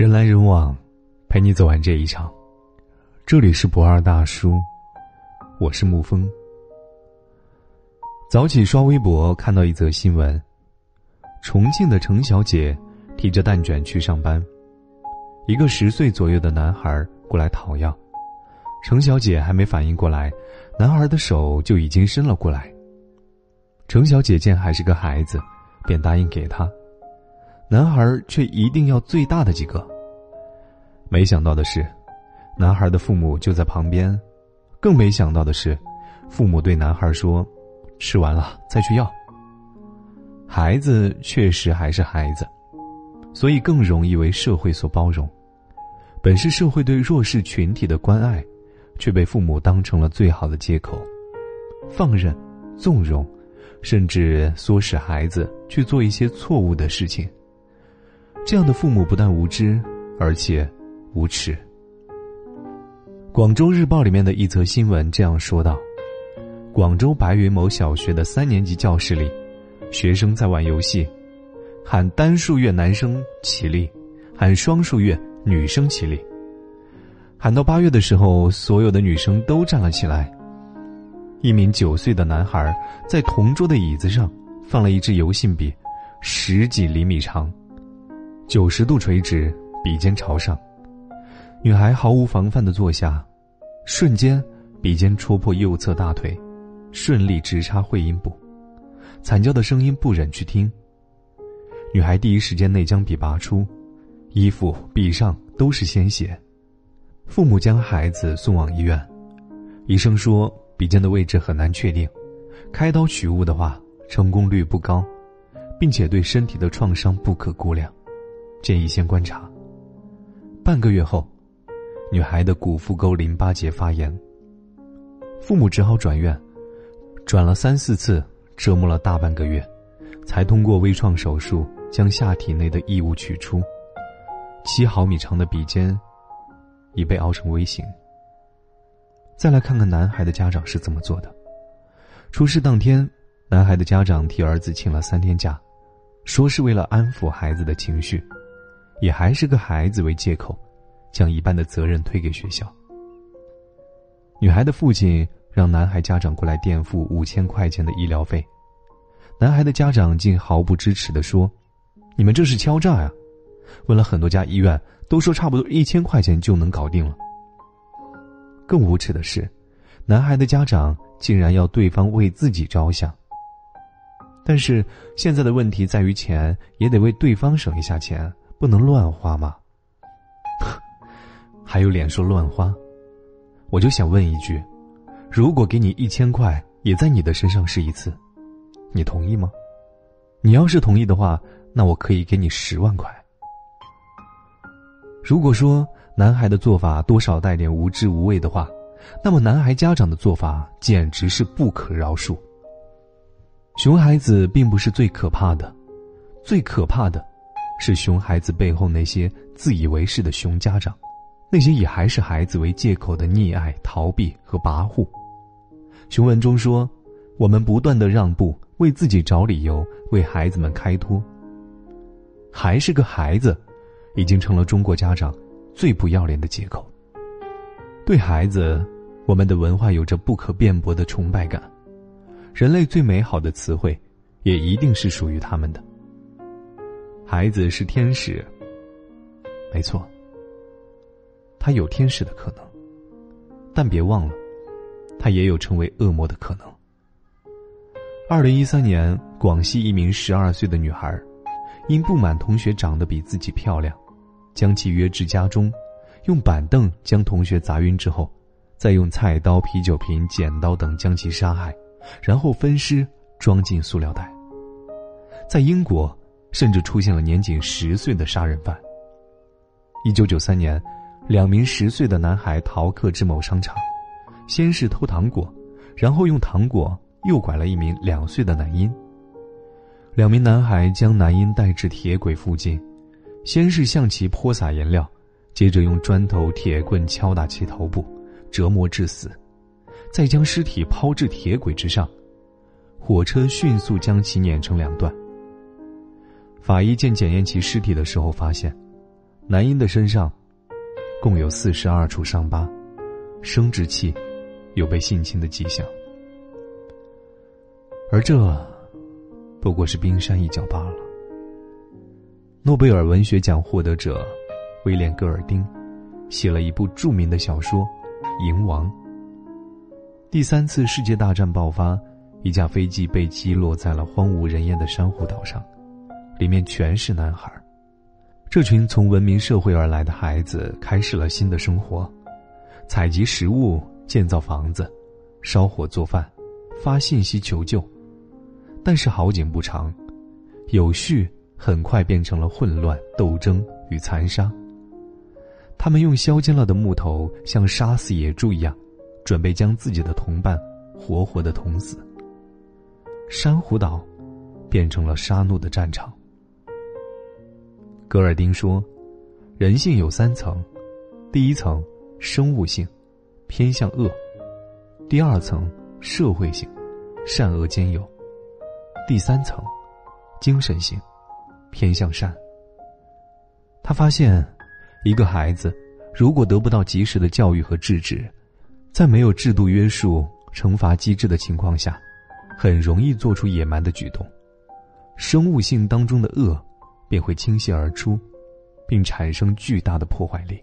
人来人往，陪你走完这一场。这里是不二大叔，我是沐风。早起刷微博，看到一则新闻：重庆的程小姐提着蛋卷去上班，一个十岁左右的男孩过来讨要，程小姐还没反应过来，男孩的手就已经伸了过来。程小姐见还是个孩子，便答应给他。男孩却一定要最大的几个。没想到的是，男孩的父母就在旁边。更没想到的是，父母对男孩说：“吃完了再去要。”孩子确实还是孩子，所以更容易为社会所包容。本是社会对弱势群体的关爱，却被父母当成了最好的借口，放任、纵容，甚至唆使孩子去做一些错误的事情。这样的父母不但无知，而且无耻。广州日报里面的一则新闻这样说道：广州白云某小学的三年级教室里，学生在玩游戏，喊单数月男生起立，喊双数月女生起立。喊到八月的时候，所有的女生都站了起来。一名九岁的男孩在同桌的椅子上放了一支油性笔，十几厘米长。九十度垂直，笔尖朝上。女孩毫无防范的坐下，瞬间笔尖戳破右侧大腿，顺利直插会阴部，惨叫的声音不忍去听。女孩第一时间内将笔拔出，衣服、笔上都是鲜血。父母将孩子送往医院，医生说笔尖的位置很难确定，开刀取物的话成功率不高，并且对身体的创伤不可估量。建议先观察。半个月后，女孩的股腹沟淋巴结发炎，父母只好转院，转了三四次，折磨了大半个月，才通过微创手术将下体内的异物取出。七毫米长的笔尖已被熬成微型。再来看看男孩的家长是怎么做的。出事当天，男孩的家长替儿子请了三天假，说是为了安抚孩子的情绪。也还是个孩子为借口，将一半的责任推给学校。女孩的父亲让男孩家长过来垫付五千块钱的医疗费，男孩的家长竟毫不支持的说：“你们这是敲诈呀！”问了很多家医院，都说差不多一千块钱就能搞定了。更无耻的是，男孩的家长竟然要对方为自己着想。但是现在的问题在于钱，也得为对方省一下钱。不能乱花吗？还有脸说乱花？我就想问一句：如果给你一千块，也在你的身上试一次，你同意吗？你要是同意的话，那我可以给你十万块。如果说男孩的做法多少带点无知无畏的话，那么男孩家长的做法简直是不可饶恕。熊孩子并不是最可怕的，最可怕的。是熊孩子背后那些自以为是的熊家长，那些以还是孩子为借口的溺爱、逃避和跋扈。熊文中说：“我们不断的让步，为自己找理由，为孩子们开脱。还是个孩子，已经成了中国家长最不要脸的借口。对孩子，我们的文化有着不可辩驳的崇拜感，人类最美好的词汇，也一定是属于他们的。”孩子是天使，没错，他有天使的可能，但别忘了，他也有成为恶魔的可能。二零一三年，广西一名十二岁的女孩，因不满同学长得比自己漂亮，将其约至家中，用板凳将同学砸晕之后，再用菜刀、啤酒瓶、剪刀等将其杀害，然后分尸装进塑料袋。在英国。甚至出现了年仅十岁的杀人犯。一九九三年，两名十岁的男孩逃课至某商场，先是偷糖果，然后用糖果诱拐了一名两岁的男婴。两名男孩将男婴带至铁轨附近，先是向其泼洒颜料，接着用砖头、铁棍敲打其头部，折磨致死，再将尸体抛至铁轨之上，火车迅速将其碾成两段。法医见检验其尸体的时候，发现，男婴的身上共有四十二处伤疤，生殖器有被性侵的迹象，而这不过是冰山一角罢了。诺贝尔文学奖获得者威廉·戈尔丁写了一部著名的小说《蝇王》。第三次世界大战爆发，一架飞机被击落在了荒无人烟的珊瑚岛上，里面全是男孩。这群从文明社会而来的孩子开始了新的生活，采集食物、建造房子、烧火做饭、发信息求救。但是好景不长，有序很快变成了混乱、斗争与残杀。他们用削尖了的木头，像杀死野猪一样，准备将自己的同伴活活的捅死。珊瑚岛变成了杀戮的战场。戈尔丁说：“人性有三层，第一层生物性，偏向恶；第二层社会性，善恶兼有；第三层精神性，偏向善。”他发现，一个孩子如果得不到及时的教育和制止，在没有制度约束、惩罚机制的情况下，很容易做出野蛮的举动，生物性当中的恶。便会倾泻而出，并产生巨大的破坏力。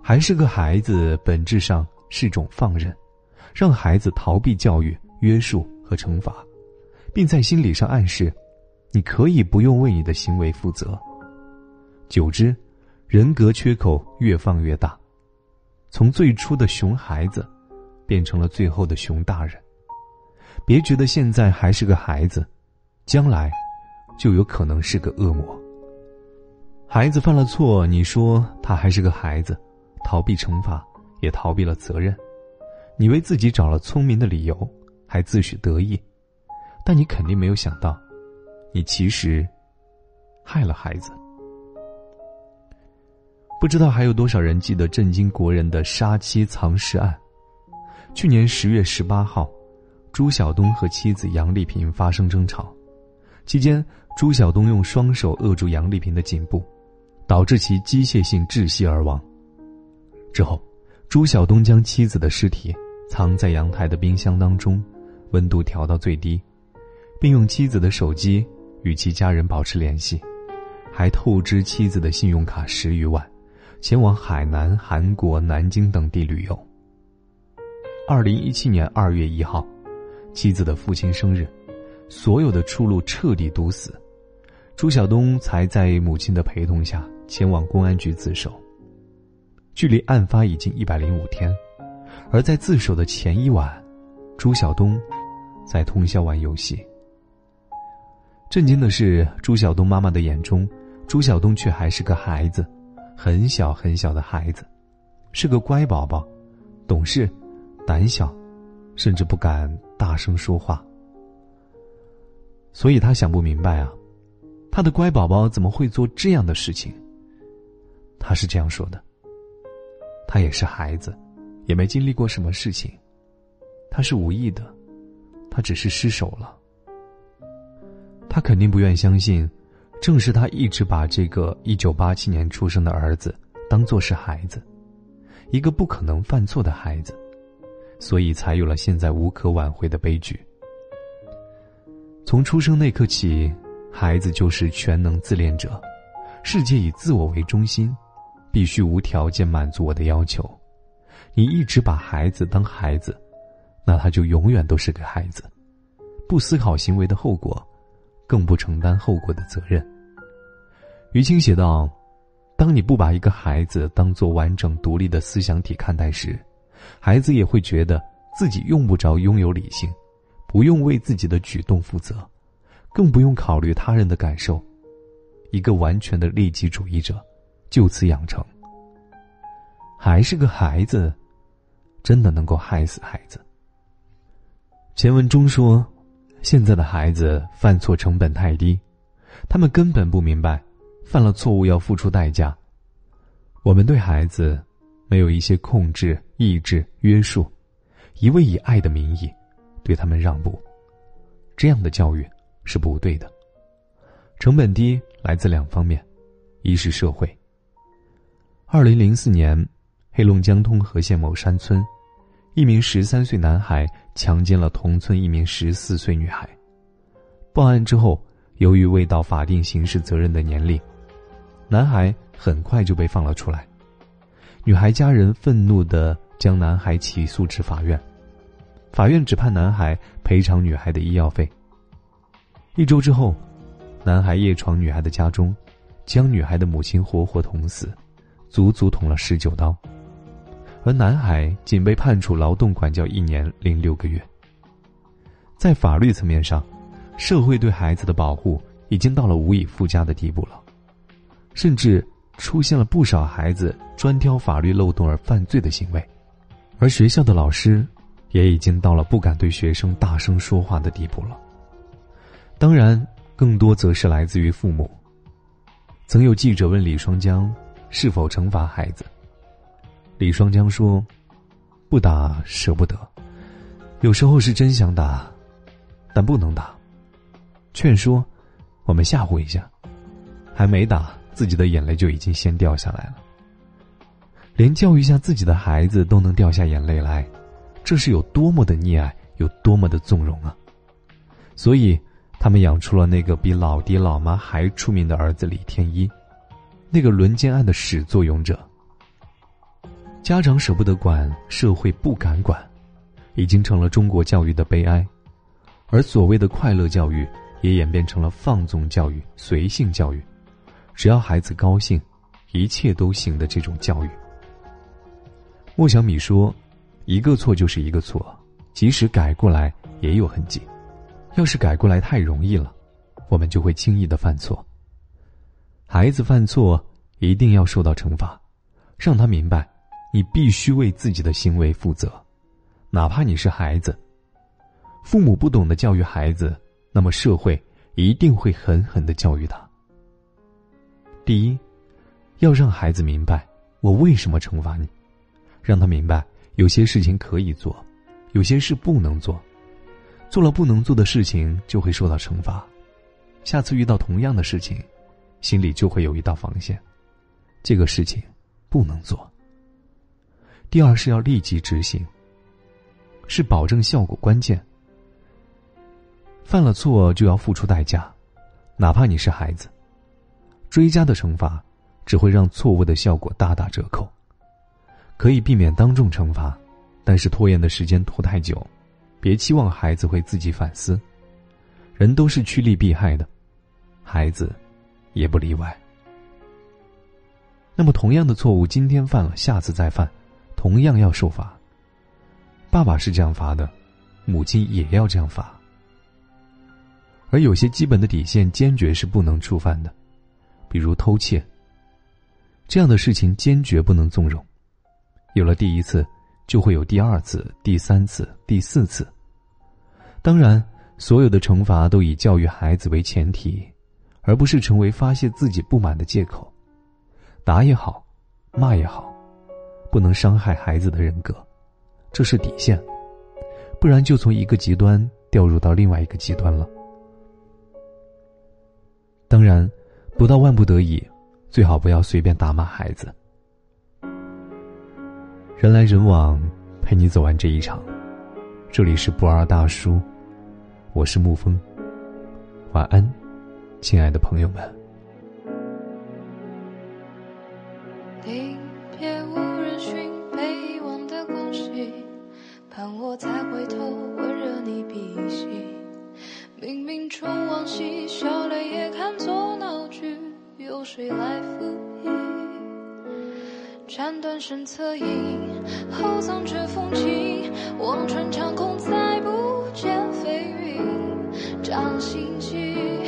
还是个孩子，本质上是种放任，让孩子逃避教育、约束和惩罚，并在心理上暗示，你可以不用为你的行为负责。久之，人格缺口越放越大，从最初的熊孩子，变成了最后的熊大人。别觉得现在还是个孩子，将来。就有可能是个恶魔。孩子犯了错，你说他还是个孩子，逃避惩罚，也逃避了责任，你为自己找了聪明的理由，还自诩得意，但你肯定没有想到，你其实害了孩子。不知道还有多少人记得震惊国人的杀妻藏尸案？去年十月十八号，朱晓东和妻子杨丽萍发生争吵。期间，朱晓东用双手扼住杨丽萍的颈部，导致其机械性窒息而亡。之后，朱晓东将妻子的尸体藏在阳台的冰箱当中，温度调到最低，并用妻子的手机与其家人保持联系，还透支妻子的信用卡十余万，前往海南、韩国、南京等地旅游。二零一七年二月一号，妻子的父亲生日。所有的出路彻底堵死，朱晓东才在母亲的陪同下前往公安局自首。距离案发已经一百零五天，而在自首的前一晚，朱晓东在通宵玩游戏。震惊的是，朱晓东妈妈的眼中，朱晓东却还是个孩子，很小很小的孩子，是个乖宝宝，懂事、胆小，甚至不敢大声说话。所以他想不明白啊，他的乖宝宝怎么会做这样的事情？他是这样说的：“他也是孩子，也没经历过什么事情，他是无意的，他只是失手了。他肯定不愿相信，正是他一直把这个一九八七年出生的儿子当做是孩子，一个不可能犯错的孩子，所以才有了现在无可挽回的悲剧。”从出生那刻起，孩子就是全能自恋者，世界以自我为中心，必须无条件满足我的要求。你一直把孩子当孩子，那他就永远都是个孩子，不思考行为的后果，更不承担后果的责任。于清写道：“当你不把一个孩子当做完整独立的思想体看待时，孩子也会觉得自己用不着拥有理性。”不用为自己的举动负责，更不用考虑他人的感受，一个完全的利己主义者，就此养成。还是个孩子，真的能够害死孩子。前文中说，现在的孩子犯错成本太低，他们根本不明白，犯了错误要付出代价。我们对孩子，没有一些控制、抑制、约束，一味以爱的名义。对他们让步，这样的教育是不对的。成本低来自两方面，一是社会，二零零四年，黑龙江通河县某山村，一名十三岁男孩强奸了同村一名十四岁女孩。报案之后，由于未到法定刑事责任的年龄，男孩很快就被放了出来。女孩家人愤怒的将男孩起诉至法院，法院只判男孩赔偿女孩的医药费。一周之后，男孩夜闯女孩的家中，将女孩的母亲活活捅死，足足捅了十九刀，而男孩仅被判处劳动管教一年零六个月。在法律层面上，社会对孩子的保护已经到了无以复加的地步了，甚至出现了不少孩子专挑法律漏洞而犯罪的行为，而学校的老师也已经到了不敢对学生大声说话的地步了。当然，更多则是来自于父母。曾有记者问李双江是否惩罚孩子，李双江说：“不打舍不得，有时候是真想打，但不能打。”劝说，我们吓唬一下，还没打，自己的眼泪就已经先掉下来了。连教育下自己的孩子都能掉下眼泪来，这是有多么的溺爱，有多么的纵容啊！所以，他们养出了那个比老爹老妈还出名的儿子李天一，那个轮奸案的始作俑者。家长舍不得管，社会不敢管，已经成了中国教育的悲哀，而所谓的快乐教育。也演变成了放纵教育、随性教育，只要孩子高兴，一切都行的这种教育。莫小米说：“一个错就是一个错，即使改过来也有痕迹。要是改过来太容易了，我们就会轻易的犯错。孩子犯错一定要受到惩罚，让他明白，你必须为自己的行为负责，哪怕你是孩子。父母不懂得教育孩子。”那么社会一定会狠狠的教育他。第一，要让孩子明白我为什么惩罚你，让他明白有些事情可以做，有些事不能做，做了不能做的事情就会受到惩罚，下次遇到同样的事情，心里就会有一道防线，这个事情不能做。第二是要立即执行，是保证效果关键。犯了错就要付出代价，哪怕你是孩子。追加的惩罚只会让错误的效果大打折扣。可以避免当众惩罚，但是拖延的时间拖太久，别期望孩子会自己反思。人都是趋利避害的，孩子也不例外。那么，同样的错误今天犯了，下次再犯，同样要受罚。爸爸是这样罚的，母亲也要这样罚。而有些基本的底线，坚决是不能触犯的，比如偷窃。这样的事情坚决不能纵容。有了第一次，就会有第二次、第三次、第四次。当然，所有的惩罚都以教育孩子为前提，而不是成为发泄自己不满的借口。打也好，骂也好，不能伤害孩子的人格，这是底线。不然就从一个极端掉入到另外一个极端了。当然，不到万不得已，最好不要随便打骂孩子。人来人往，陪你走完这一场。这里是不二大叔，我是沐风。晚安，亲爱的朋友们。临别无人讯，被遗忘的光熙，盼我再回头，温热你鼻息。冥冥中往昔，笑泪也看作闹剧，由谁来抚议？斩断身侧影，厚葬这风景，望穿长空，再不见飞云。掌心悸，问不尽。终。